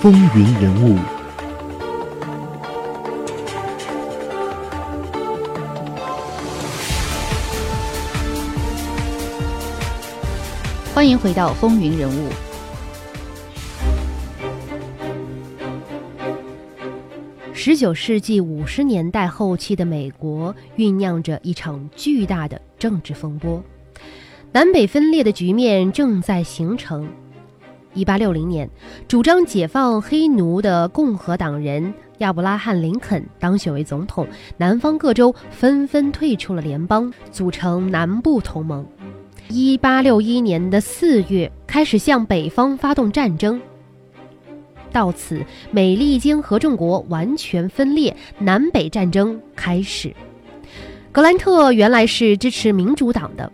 风云人物。欢迎回到风云人物。十九世纪五十年代后期的美国酝酿着一场巨大的政治风波，南北分裂的局面正在形成。一八六零年，主张解放黑奴的共和党人亚伯拉罕·林肯当选为总统，南方各州纷纷退出了联邦，组成南部同盟。一八六一年的四月，开始向北方发动战争。到此，美利坚合众国完全分裂，南北战争开始。格兰特原来是支持民主党的，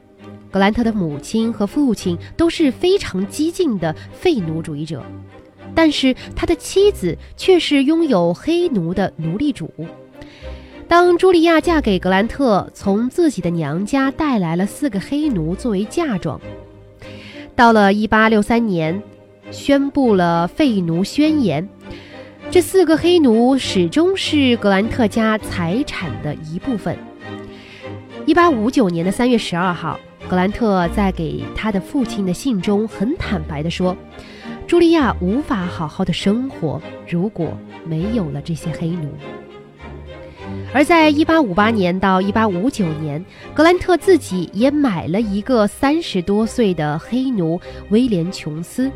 格兰特的母亲和父亲都是非常激进的废奴主义者，但是他的妻子却是拥有黑奴的奴隶主。当茱莉亚嫁给格兰特，从自己的娘家带来了四个黑奴作为嫁妆。到了1863年，宣布了废奴宣言，这四个黑奴始终是格兰特家财产的一部分。1859年的3月12号，格兰特在给他的父亲的信中很坦白地说：“茱莉亚无法好好的生活，如果没有了这些黑奴。”而在1858年到1859年，格兰特自己也买了一个三十多岁的黑奴威廉·琼斯。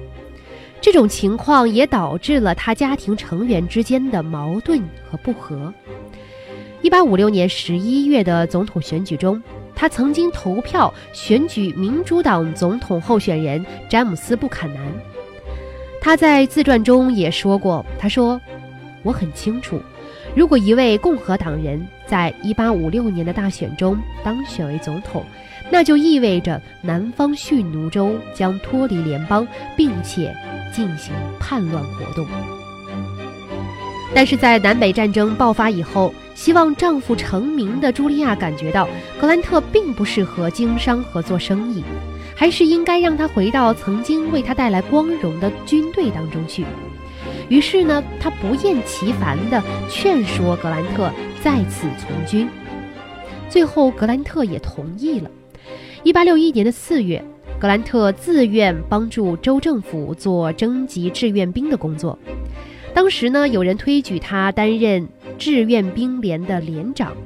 这种情况也导致了他家庭成员之间的矛盾和不和。1856年11月的总统选举中，他曾经投票选举民主党总统候选人詹姆斯·布坎南。他在自传中也说过：“他说，我很清楚。”如果一位共和党人在1856年的大选中当选为总统，那就意味着南方蓄奴州将脱离联邦，并且进行叛乱活动。但是在南北战争爆发以后，希望丈夫成名的茱莉亚感觉到格兰特并不适合经商和做生意，还是应该让他回到曾经为他带来光荣的军队当中去。于是呢，他不厌其烦地劝说格兰特再次从军，最后格兰特也同意了。一八六一年的四月，格兰特自愿帮助州政府做征集志愿兵的工作。当时呢，有人推举他担任志愿兵连的连长，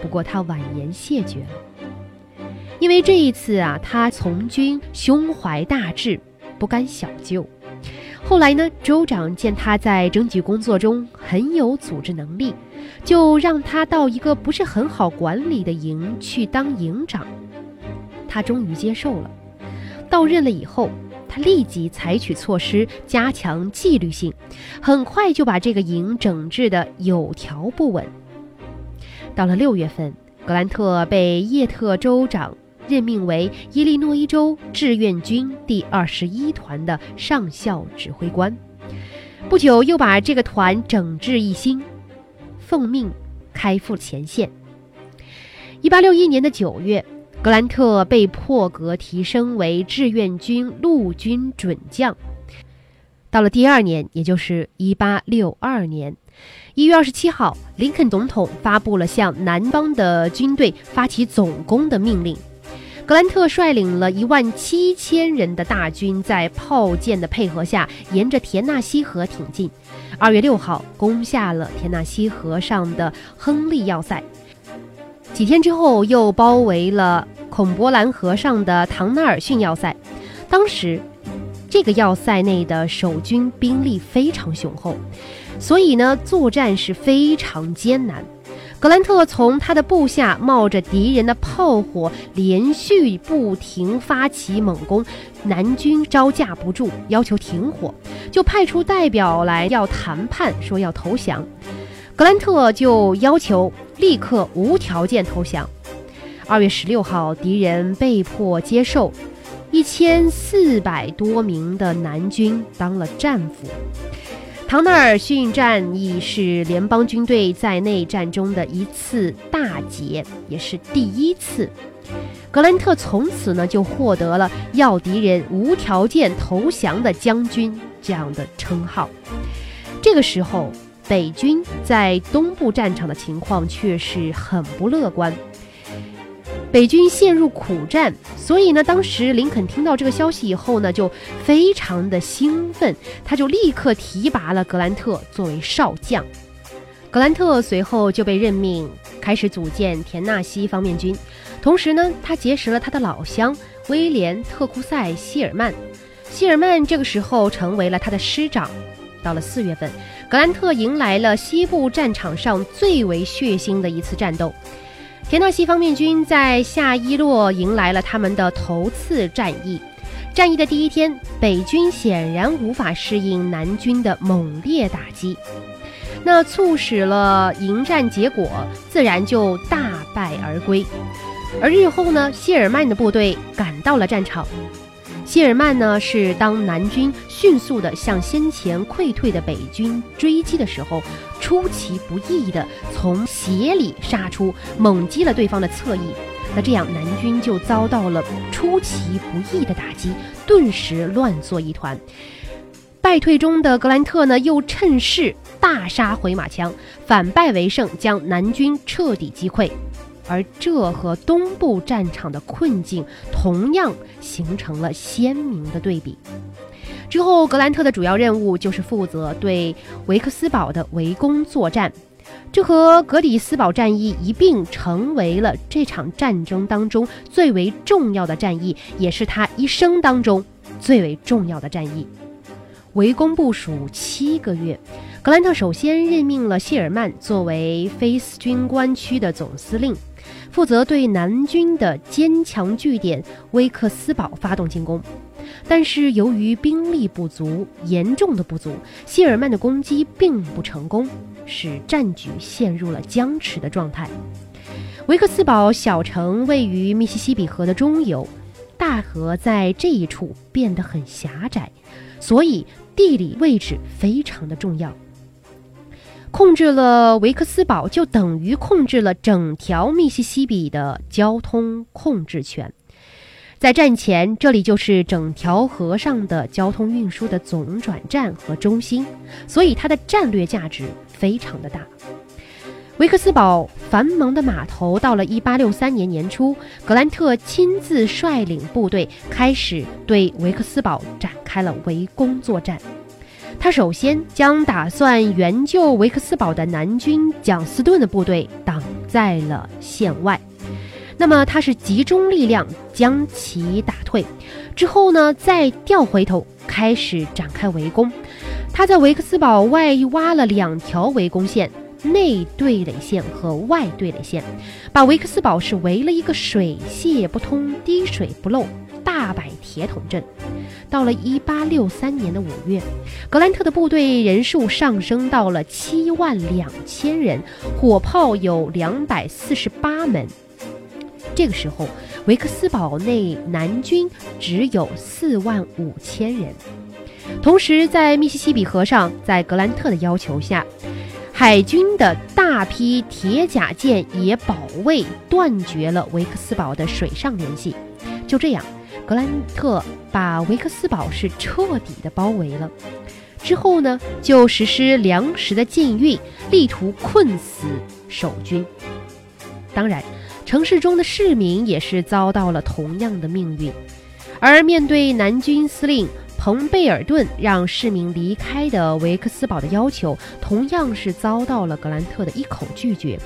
不过他婉言谢绝了，因为这一次啊，他从军胸怀大志，不甘小就。后来呢，州长见他在征集工作中很有组织能力，就让他到一个不是很好管理的营去当营长。他终于接受了。到任了以后，他立即采取措施加强纪律性，很快就把这个营整治的有条不紊。到了六月份，格兰特被叶特州长。任命为伊利诺伊州志愿军第二十一团的上校指挥官，不久又把这个团整治一新，奉命开赴前线。一八六一年的九月，格兰特被破格提升为志愿军陆军准将。到了第二年，也就是一八六二年一月二十七号，林肯总统发布了向南方的军队发起总攻的命令。格兰特率领了一万七千人的大军，在炮舰的配合下，沿着田纳西河挺进。二月六号，攻下了田纳西河上的亨利要塞。几天之后，又包围了孔伯兰河上的唐纳尔逊要塞。当时，这个要塞内的守军兵力非常雄厚，所以呢，作战是非常艰难。格兰特从他的部下冒着敌人的炮火，连续不停发起猛攻，南军招架不住，要求停火，就派出代表来要谈判，说要投降。格兰特就要求立刻无条件投降。二月十六号，敌人被迫接受，一千四百多名的南军当了战俘。唐纳尔逊战役是联邦军队在内战中的一次大捷，也是第一次。格兰特从此呢就获得了要敌人无条件投降的将军这样的称号。这个时候，北军在东部战场的情况却是很不乐观。北军陷入苦战，所以呢，当时林肯听到这个消息以后呢，就非常的兴奋，他就立刻提拔了格兰特作为少将。格兰特随后就被任命开始组建田纳西方面军，同时呢，他结识了他的老乡威廉·特库塞·希尔曼。希尔曼这个时候成为了他的师长。到了四月份，格兰特迎来了西部战场上最为血腥的一次战斗。田纳西方面军在夏伊洛迎来了他们的头次战役。战役的第一天，北军显然无法适应南军的猛烈打击，那促使了迎战结果自然就大败而归。而日后呢，谢尔曼的部队赶到了战场。希尔曼呢，是当南军迅速地向先前溃退的北军追击的时候，出其不意地从斜里杀出，猛击了对方的侧翼。那这样，南军就遭到了出其不意的打击，顿时乱作一团。败退中的格兰特呢，又趁势大杀回马枪，反败为胜，将南军彻底击溃。而这和东部战场的困境同样形成了鲜明的对比。之后，格兰特的主要任务就是负责对维克斯堡的围攻作战，这和格里斯堡战役一并成为了这场战争当中最为重要的战役，也是他一生当中最为重要的战役。围攻部署七个月，格兰特首先任命了谢尔曼作为菲斯军官区的总司令。负责对南军的坚强据点威克斯堡发动进攻，但是由于兵力不足，严重的不足，谢尔曼的攻击并不成功，使战局陷入了僵持的状态。维克斯堡小城位于密西西比河的中游，大河在这一处变得很狭窄，所以地理位置非常的重要。控制了维克斯堡，就等于控制了整条密西西比的交通控制权。在战前，这里就是整条河上的交通运输的总转站和中心，所以它的战略价值非常的大。维克斯堡繁忙的码头，到了1863年年初，格兰特亲自率领部队开始对维克斯堡展开了围攻作战。他首先将打算援救维克斯堡的南军蒋斯顿的部队挡在了线外，那么他是集中力量将其打退，之后呢再调回头开始展开围攻。他在维克斯堡外挖了两条围攻线，内对垒线和外对垒线，把维克斯堡是围了一个水泄不通、滴水不漏。大摆铁桶阵，到了一八六三年的五月，格兰特的部队人数上升到了七万两千人，火炮有两百四十八门。这个时候，维克斯堡内南军只有四万五千人。同时，在密西西比河上，在格兰特的要求下，海军的大批铁甲舰也保卫断绝了维克斯堡的水上联系。就这样。格兰特把维克斯堡是彻底的包围了，之后呢，就实施粮食的禁运，力图困死守军。当然，城市中的市民也是遭到了同样的命运。而面对南军司令彭贝尔顿让市民离开的维克斯堡的要求，同样是遭到了格兰特的一口拒绝，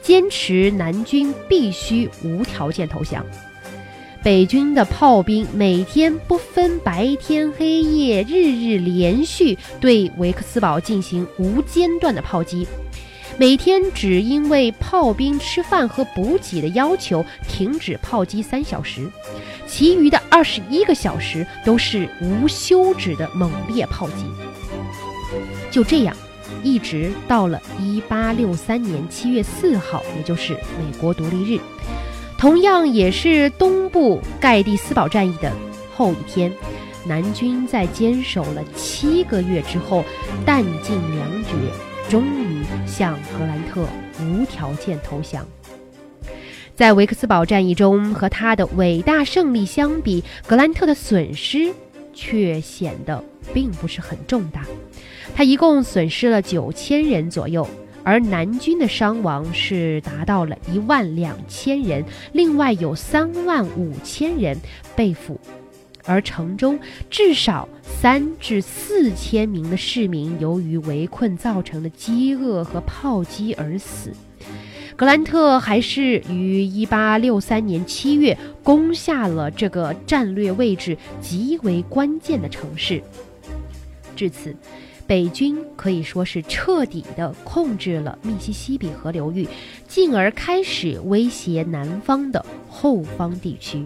坚持南军必须无条件投降。北军的炮兵每天不分白天黑夜，日日连续对维克斯堡进行无间断的炮击，每天只因为炮兵吃饭和补给的要求停止炮击三小时，其余的二十一个小时都是无休止的猛烈炮击。就这样，一直到了一八六三年七月四号，也就是美国独立日。同样也是东部盖蒂斯堡战役的后一天，南军在坚守了七个月之后，弹尽粮绝，终于向格兰特无条件投降。在维克斯堡战役中，和他的伟大胜利相比，格兰特的损失却显得并不是很重大。他一共损失了九千人左右，而南军的伤亡是达到了一万两千人，另外有三万五千人被俘。而城中至少三至四千名的市民由于围困造成的饥饿和炮击而死。格兰特还是于1863年7月攻下了这个战略位置极为关键的城市。至此，北军可以说是彻底的控制了密西西比河流域，进而开始威胁南方的后方地区。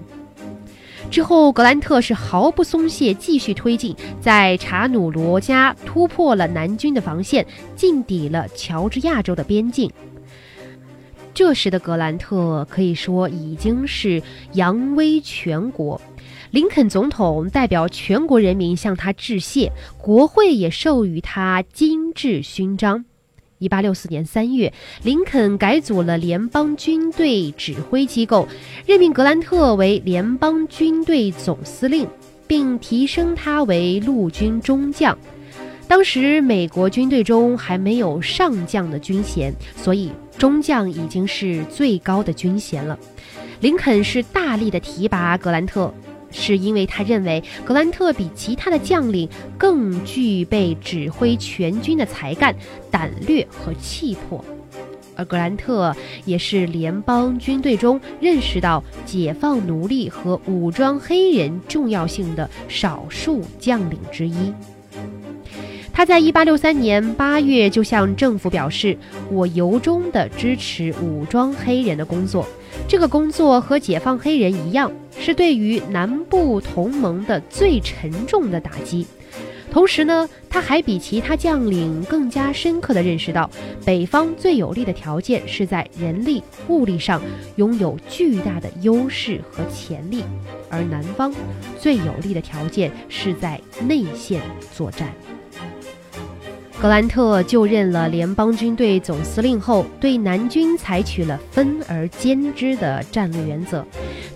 之后，格兰特是毫不松懈，继续推进，在查努罗加突破了南军的防线，进抵了乔治亚州的边境。这时的格兰特可以说已经是扬威全国，林肯总统代表全国人民向他致谢，国会也授予他金质勋章。一八六四年三月，林肯改组了联邦军队指挥机构，任命格兰特为联邦军队总司令，并提升他为陆军中将。当时美国军队中还没有上将的军衔，所以中将已经是最高的军衔了。林肯是大力的提拔格兰特。是因为他认为格兰特比其他的将领更具备指挥全军的才干、胆略和气魄，而格兰特也是联邦军队中认识到解放奴隶和武装黑人重要性的少数将领之一。他在1863年8月就向政府表示：“我由衷地支持武装黑人的工作。这个工作和解放黑人一样，是对于南部同盟的最沉重的打击。同时呢，他还比其他将领更加深刻地认识到，北方最有利的条件是在人力物力上拥有巨大的优势和潜力，而南方最有利的条件是在内线作战。”格兰特就任了联邦军队总司令后，对南军采取了分而兼之的战略原则。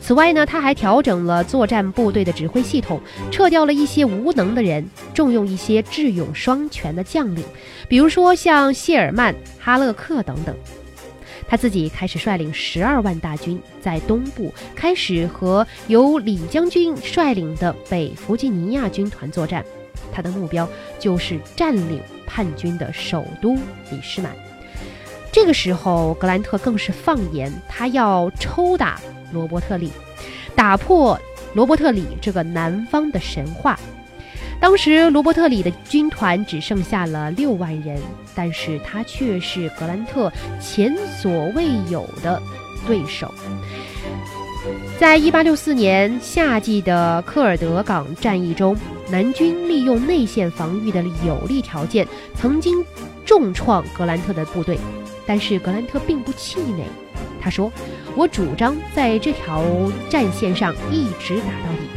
此外呢，他还调整了作战部队的指挥系统，撤掉了一些无能的人，重用一些智勇双全的将领，比如说像谢尔曼、哈勒克等等。他自己开始率领十二万大军在东部开始和由李将军率领的北弗吉尼亚军团作战。他的目标就是占领叛军的首都里士满。这个时候，格兰特更是放言，他要抽打罗伯特里，打破罗伯特里这个南方的神话。当时，罗伯特里的军团只剩下了六万人，但是他却是格兰特前所未有的对手。在一八六四年夏季的科尔德港战役中，南军利用内线防御的有利条件，曾经重创格兰特的部队。但是格兰特并不气馁，他说：“我主张在这条战线上一直打到底。”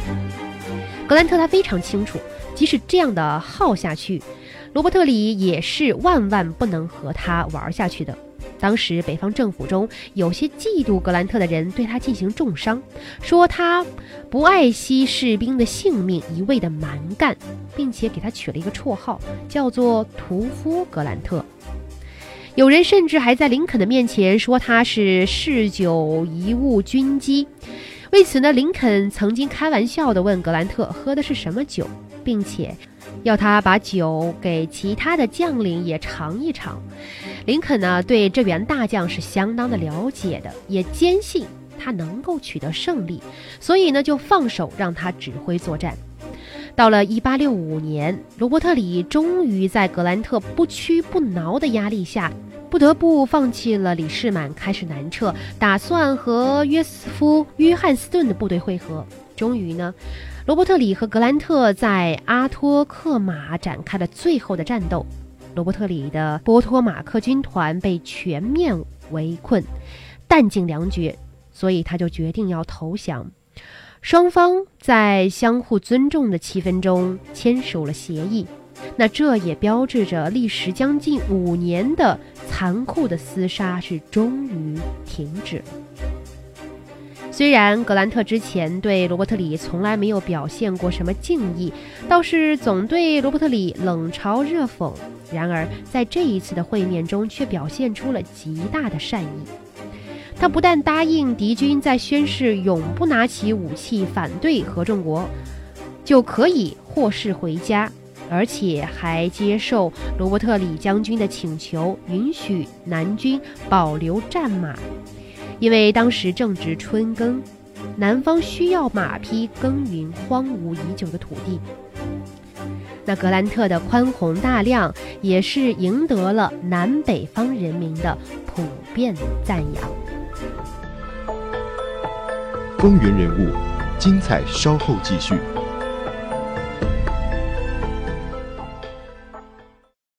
格兰特他非常清楚，即使这样的耗下去，罗伯特里也是万万不能和他玩下去的。当时北方政府中有些嫉妒格兰特的人对他进行重伤，说他不爱惜士兵的性命，一味的蛮干，并且给他取了一个绰号，叫做“屠夫格兰特”。有人甚至还在林肯的面前说他是嗜酒贻误军机。为此呢，林肯曾经开玩笑地问格兰特喝的是什么酒，并且要他把酒给其他的将领也尝一尝。林肯呢，对这员大将是相当的了解的，也坚信他能够取得胜利，所以呢，就放手让他指挥作战。到了1865年，罗伯特里终于在格兰特不屈不挠的压力下，不得不放弃了李士满，开始南撤，打算和约瑟夫·约翰斯顿的部队会合。终于呢，罗伯特里和格兰特在阿托克马展开了最后的战斗。罗伯特里的波托马克军团被全面围困，弹尽粮绝，所以他就决定要投降。双方在相互尊重的气氛中签署了协议，那这也标志着历时将近五年的残酷的厮杀是终于停止了。虽然格兰特之前对罗伯特里从来没有表现过什么敬意，倒是总对罗伯特里冷嘲热讽，然而在这一次的会面中却表现出了极大的善意。他不但答应敌军在宣誓永不拿起武器反对合众国，就可以获释回家。而且还接受罗伯特里将军的请求，允许南军保留战马，因为当时正值春耕，南方需要马匹耕耘荒芜已久的土地。那格兰特的宽宏大量，也是赢得了南北方人民的普遍赞扬。风云人物，精彩稍后继续。